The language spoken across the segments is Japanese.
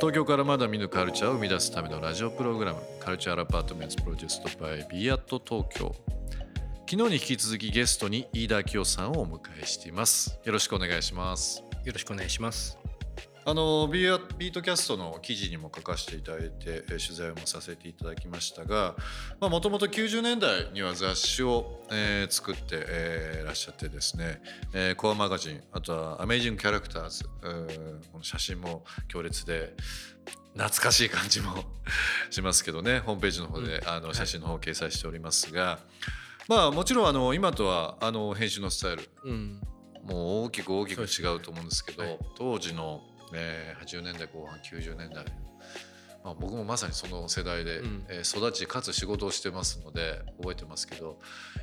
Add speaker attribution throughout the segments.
Speaker 1: 東京からまだ見ぬカルチャーを生み出すためのラジオプログラムカルチャーアパートメントプロデュースドバイビアット東京。昨日に引き続きゲストに飯田明夫さんをお迎えしています。よろしくお願いします。
Speaker 2: よろしくお願いします。
Speaker 1: あのビービートキャストの記事にも書かせていただいてえー取材もさせていただきましたがもともと90年代には雑誌を、えー作って、えーいらっしゃってですね、えーコアマガジンあとは「Amazing Characters」この写真も強烈で懐かしい感じも しますけどねホームページの方で、あの写真の方を掲載しておりますが、まあもちろんあの今とはあの編集のスタイル
Speaker 2: うん、
Speaker 1: もう大きく大きく違うと思うんですけど
Speaker 2: はい。
Speaker 1: 当時の、えー80年代後半90年代、まあ、僕もまさにその世代で、
Speaker 2: うん
Speaker 1: えー育ちかつ仕事をしてますので覚えてますけど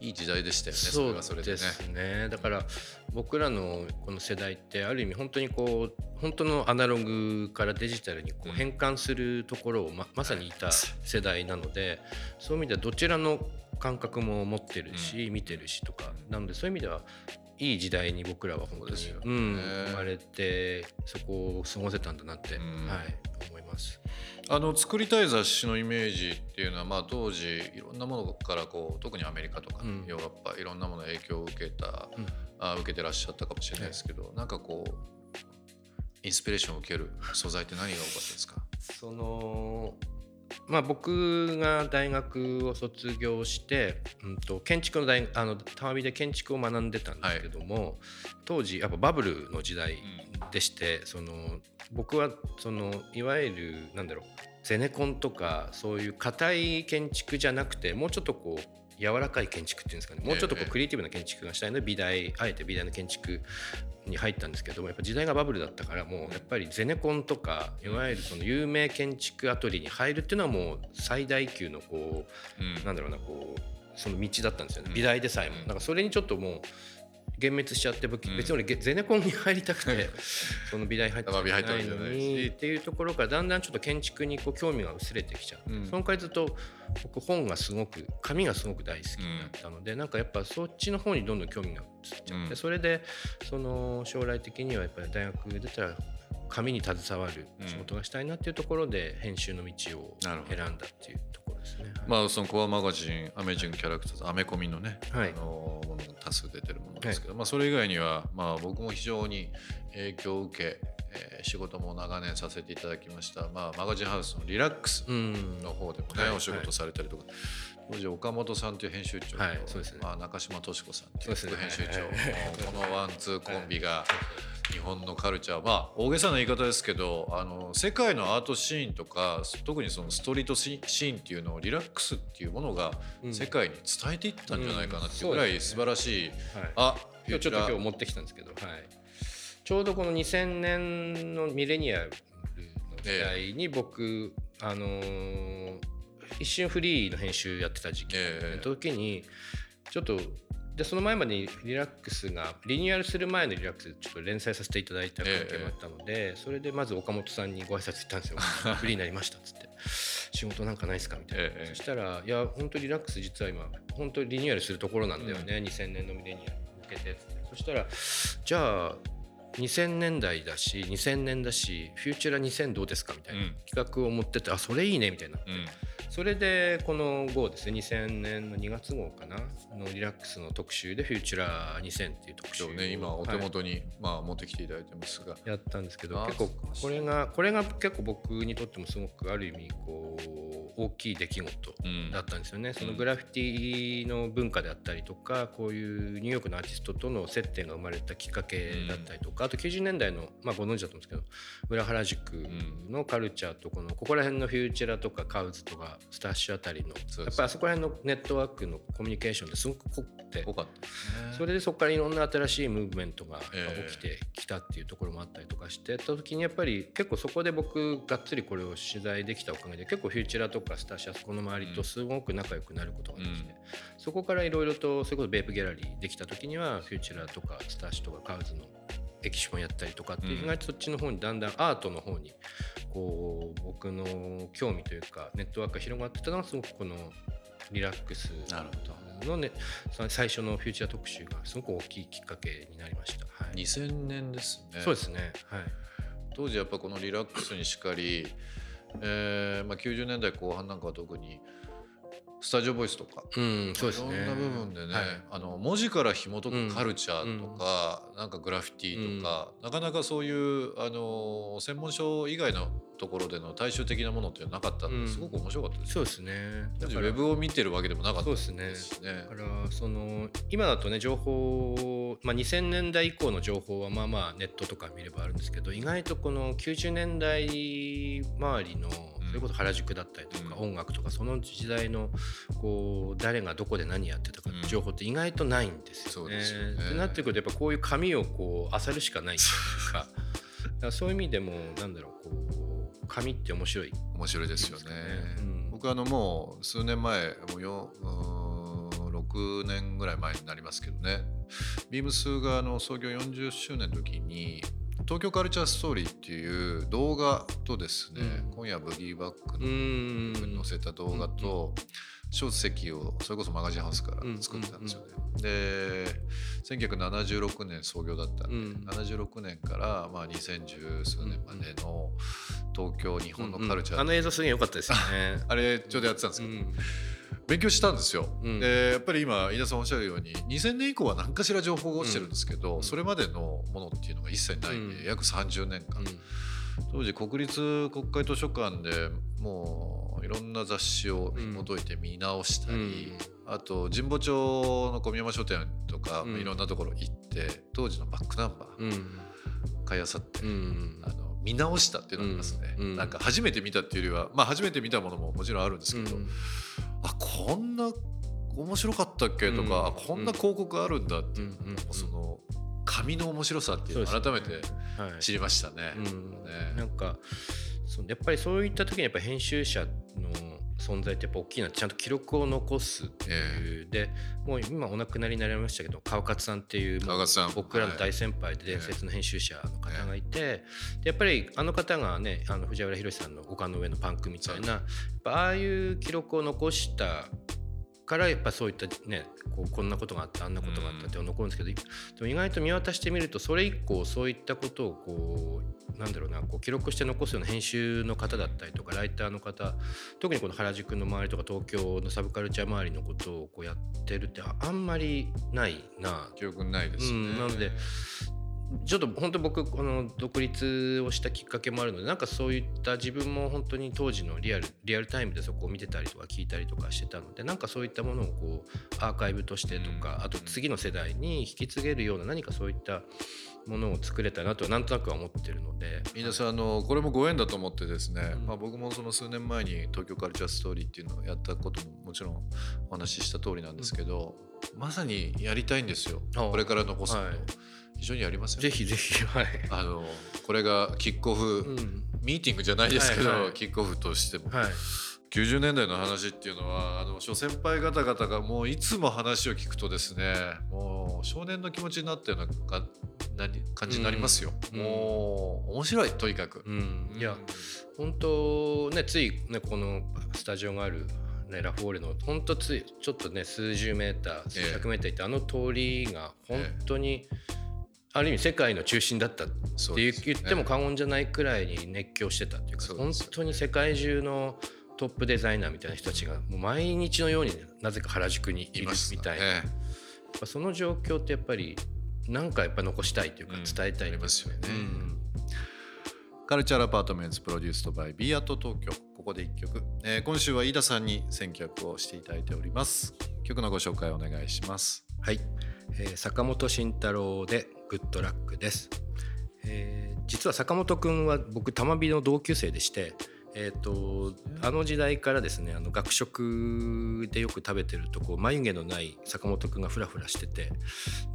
Speaker 1: いい時代でしたよねそれはそれでね。
Speaker 2: ですね。だから僕らのこの世代ってある意味本当にこう本当のアナログからデジタルにこ
Speaker 1: うん
Speaker 2: う変換するところをままさにいた世代なので、そういう意味ではどちらの感覚も持ってるし、見てるしとかなのでそういう意味ではいい時代に僕らは本当
Speaker 1: ですよ。ね
Speaker 2: うん、生まれてそこを過ごせたんだなって、
Speaker 1: うん。
Speaker 2: はい思います。
Speaker 1: あの作りたい雑誌のイメージっていうのは、まあ、当時いろんなものからこう特にアメリカとか、
Speaker 2: うん。
Speaker 1: ヨーロッパいろんなもの影響を受けた、
Speaker 2: うん。
Speaker 1: あ受けてらっしゃったかもしれないですけど、なんかこうインスピレーションを受ける素材って何が多かったですか？
Speaker 2: そのまあ僕が大学を卒業して、うん、と建築の大あのたわびで建築を学んでたんですけども、当時やっぱバブルの時代でして、その僕はそのいわゆるなんだろうゼネコンとかそういう硬い建築じゃなくてもうちょっとこう柔らかい建築っていうんですかね。もうちょっとこ
Speaker 1: ええ
Speaker 2: うクリエイティブな建築がしたいので美大あえて美大の建築に入ったんですけどもやっぱ時代がバブルだったからもうやっぱりゼネコンとかいわゆるその有名建築アトリエに入るっていうのはもう最大級のこう
Speaker 1: うん。
Speaker 2: なんだろうなこうその道だったんですよね。
Speaker 1: うん。
Speaker 2: 美大でさえも。
Speaker 1: うん
Speaker 2: なんかそれにちょっともう幻滅しちゃって別に俺ゲゼネコンに入りたくて その美大入ってないのにっていうところからだんだんちょっと建築にこう興味が薄れてきちゃって、
Speaker 1: うん。
Speaker 2: その回ずっと僕本がすごく紙がすごく大好きになったので、なんかやっぱそっちの方にどんどん興味が移っちゃって、
Speaker 1: うん。
Speaker 2: それでその将来的にはやっぱり大学出たら紙に携わる仕事がしたいなっていうところで編集の道を選んだっていうところですね。はい。
Speaker 1: まあそのコアマガジンアメージングキャラクターズアメコミのね、
Speaker 2: はい。
Speaker 1: あのものが多数出てるものですけど、まあそれ以外にはまあ僕も非常に影響を受け、えー仕事も長年させていただきました、まあ、マガジンハウスのリラックス
Speaker 2: うん。
Speaker 1: の方でもね、
Speaker 2: はい。
Speaker 1: お仕事されたりとか、当時岡本さんという編集長と、
Speaker 2: はい。ね。
Speaker 1: まあ、中島敏子さんという副編集長、このワンツーコンビが日本のカルチャー。まあ大げさな言い方ですけどあの世界のアートシーンとか特にそのストリートシーンっていうのをリラックスっていうものが
Speaker 2: うん。
Speaker 1: 世界に伝えていったんじゃないかなっていうぐらい素晴らしい、
Speaker 2: はい。
Speaker 1: あ
Speaker 2: 今日ちょっと今日持ってきたんですけど、はい、ちょうどこの2000年のミレニアルの時代に僕、あのー一瞬フリーの編集やってた時期
Speaker 1: ええ
Speaker 2: の時にちょっとでその前までにリラックスがリニューアルする前のリラックスちょっと連載させていただいた関係もあったので、それでまず岡本さんにご挨拶行ったんですよ「フリーになりました」っつって「仕事なんかないですか?」みたいな、
Speaker 1: ええ
Speaker 2: そしたら「いや本当リラックス実は今本当リニューアルするところなんだよね、2000年のミレニアルに向けて」っつって。そしたら「じゃあ2000年代だし2000年だしフューチュラ2000どうですか?」みたいな
Speaker 1: うん。
Speaker 2: 企画を持ってって「あそれいいね」みたいな
Speaker 1: うん
Speaker 2: それでこの号ですね2000年の2月号かなのリラックスの特集で「フューチュラー2000」っていう特集を
Speaker 1: ね今お手
Speaker 2: はい
Speaker 1: 元に、まあ持ってきていただいてますが。
Speaker 2: やったんですけど結構これがこれが結構僕にとってもすごくある意味こう大きい出来事
Speaker 1: うん。
Speaker 2: だったんですよね、そのグラフィティの文化であったりとかこういうニューヨークのアーティストとの接点が生まれたきっかけだったりとか、あと90年代の、まあ、ご存知だと思うんですけど裏原宿のカルチャーとこのここら辺の Futura とか KAWS とか STASH あたりのやっぱりあそこら辺のネットワークのコミュニケーションってすごく濃くて
Speaker 1: 多かった
Speaker 2: それでそこからいろんな新しいムーブメントが
Speaker 1: ええ
Speaker 2: 起きてきたっていうところもあったりとかしてた時にやっぱり結構そこで僕がっつりこれを取材できたおかげで結構 Futura とか STASH そこの周りとすごく仲良くなることができて、そこからいろいろとそれこそ BAPE GALLERY できた時には Futura とか STASH とか KAWS のエキシモンやったりとかって意外とそっちの方にだんだんアートの方にこう僕の興味というかネットワークが広がってたのはすごくこのリラックスのね最初のフューチャー特集がすごく大きいきっかけになりました。
Speaker 1: はい、2000年ですね。
Speaker 2: そうですね。はい。
Speaker 1: 当時やっぱこのリラックスにしかり、えーまあ、90年代後半なんかは特にスタジオボイスとか、
Speaker 2: うん、そうです
Speaker 1: ね、いろんな部分でね、はい、あの文字から紐解くカルチャーとか、うん、なんかグラフィティとか、うん、なかなかそういうあの専門書以外のところでの大衆的なものってなかったんで、すごく面白かったです、
Speaker 2: そうですね。
Speaker 1: ウェブを見てるわけでもなかったです
Speaker 2: ね。ですね。だからその今だとね情報、まあ、2000年代以降の情報はまあまあネットとか見ればあるんですけど意外とこの90年代周りのそれこそ原宿だったりとか、音楽とかその時代のこう誰がどこで何やってたかって情報って意外とないんですよね。ってなってくるとやっぱこういう紙をこう漁るしかないというか かそういう意味でもなんだろうこう紙って面白い。
Speaker 1: 面白いですよね。うん、僕あのもう数年前もうよ6年ぐらい前になりますけどね。ビームスがあの創業40周年の時に東京カルチャーストーリーっていう動画とですね、うん、今夜ブギーバックの載せた動画と書籍をそれこそマガジンハウスから作ったんですよね。で1976年創業だったんで、うん、76年からまあ2010数年までの東京日本のカルチャー、
Speaker 2: うんうん、あの映像すげえ良かったですよね。
Speaker 1: あれちょうどやってたんですけど、勉強したんですよ、うん、でやっぱり今飯田さんおっしゃるように2000年以降は何かしら情報が落ちてるんですけど、うん、それまでのものっていうのが一切ないんで、うん、約30年間、当時国立国会図書館でもういろんな雑誌を紐解いて見直したり、あと神保町の小宮山書店とか、いろんなところ行って当時のバックナンバー買いあさって、あの見直したっていうのがありますね、なんか初めて見たっていうよりはまあ初めて見たものももちろんあるんですけど、あこんな面白かったっけ？とか、こんな広告あるんだっていう、その紙の面白さっていうのを改めて知りましたね。
Speaker 2: ね。なんかそやっぱりそういった時にやっぱ編集者の存在ってやっぱ大きいなちゃんと記録を残すっていう、えー、でもう今お亡くなりになりましたけど川勝さんっていう僕らの大先輩で伝説の編集者の方がいて、でやっぱりあの方がねあの藤原宏さんの「丘の上のパンク」みたいなやっぱああいう記録を残したからやっぱそういったねこうこんなことがあったあんなことがあったって残るんですけど、でも意外と見渡してみるとそれ以降そういったことをこうなんだろうなこう記録して残すような編集の方だったりとかライターの方特にこの原宿の周りとか東京のサブカルチャー周りのことをこうやってるってあんまりないな。
Speaker 1: 記憶ないですね、うん、
Speaker 2: なのでちょっと本当僕この独立をしたきっかけもあるのでなんかそういった自分も本当に当時のリアルリアルタイムでそこを見てたりとか聞いたりとかしてたのでなんかそういったものをこうアーカイブとしてとか、あと次の世代に引き継げるような何かそういったものを作れたなとなんとなくは思ってるので。
Speaker 1: 皆さんあのこれもご縁だと思ってですね、うん、まあ、僕もその数年前に東京カルチャーストーリーっていうのをやったことももちろんお話しした通りなんですけど、うん、まさにやりたいんですよ。これから残すの、はい非常にありますよ、
Speaker 2: ね、ぜひぜひ、はい、
Speaker 1: あのこれがキックオフ、うん、ミーティングじゃないですけど、はいはい、キックオフとしても、はい、90年代の話っていうのはあの諸先輩方々がもういつも話を聞くとですねもう少年の気持ちになったような感じになりますよ、うん、もう面白いとにかく、
Speaker 2: うん、いや本当ねついねこのスタジオがあるね、ラフォーレの本当ついちょっとね数十メーター数百メーターいって、えー、あの通りが本当に、えーある意味世界の中心だったって言っても過言じゃないくらいに熱狂してたっていうか本当に世界中のトップデザイナーみたいな人たちがもう毎日のようになぜか原宿にいるみたいな、ね、その状況ってやっぱり何かやっぱ残したいというか伝えたい、
Speaker 1: うん、ますよね、うん、 Culture Apartment produced by BE AT TOKYO。ここで1曲、えー、今週は飯田さんに選曲をしていただいております。曲のご紹介お願いします。
Speaker 2: はい、えー、坂本慎太郎でグッドラックです、えー、実は坂本くんは僕多摩美の同級生でしてえーと、あの時代からですねあの学食でよく食べてるとこう眉毛のない坂本くんがフラフラしてて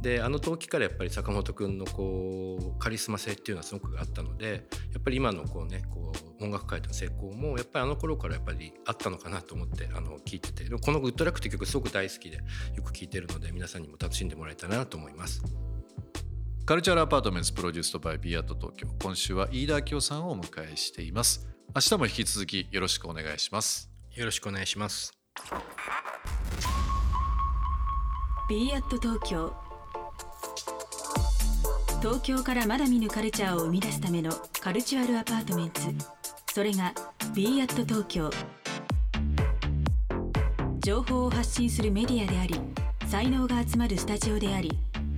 Speaker 2: であの時からやっぱり坂本くんのこうカリスマ性っていうのはすごくあったのでやっぱり今のこうねこう音楽界での成功もやっぱりあの頃からやっぱりあったのかなと思ってあの聞いててこの「グッドラック」って曲すごく大好きでよく聴いてるので皆さんにも楽しんでもらえたらなと思います。
Speaker 1: Culture Apartment produced by BE AT TOKYO 今週は飯田明夫さんをお迎えしています。明日も引き続きよろしくお願いします。
Speaker 2: よろしくお願いします。
Speaker 3: B アット東京東京からまだ見ぬカルチャーを生み出すための Cultural Apartment それが b アット東京情報を発信するメディアであり才能が集まるスタジオであり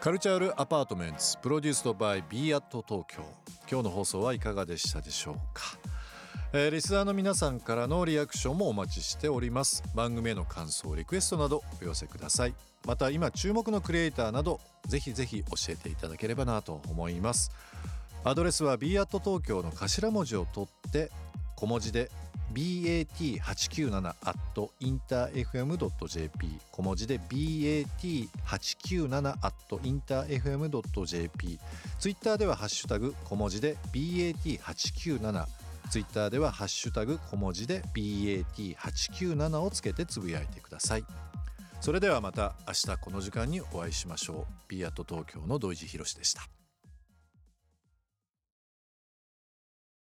Speaker 1: Cultural Apartment produced by BE AT TOKYO。今日の放送はいかがでしたでしょうか、えー、リスナーの皆さんからのリアクションもお待ちしております。番組への感想リクエストなどお寄せください。また今注目のクリエイターなどぜひぜひ教えていただければなと思います。アドレスは b アット東京の頭文字を取って小文字で bat897.interfm.jp 小文字で bat897.interfm.jp ツイッターではハッシュタグ小文字で bat897 ツイッターではハッシュタグ小文字で bat897 をつけてつぶやいてください。それではまた明日この時間にお会いしましょう。B アット東京の土井地博でした。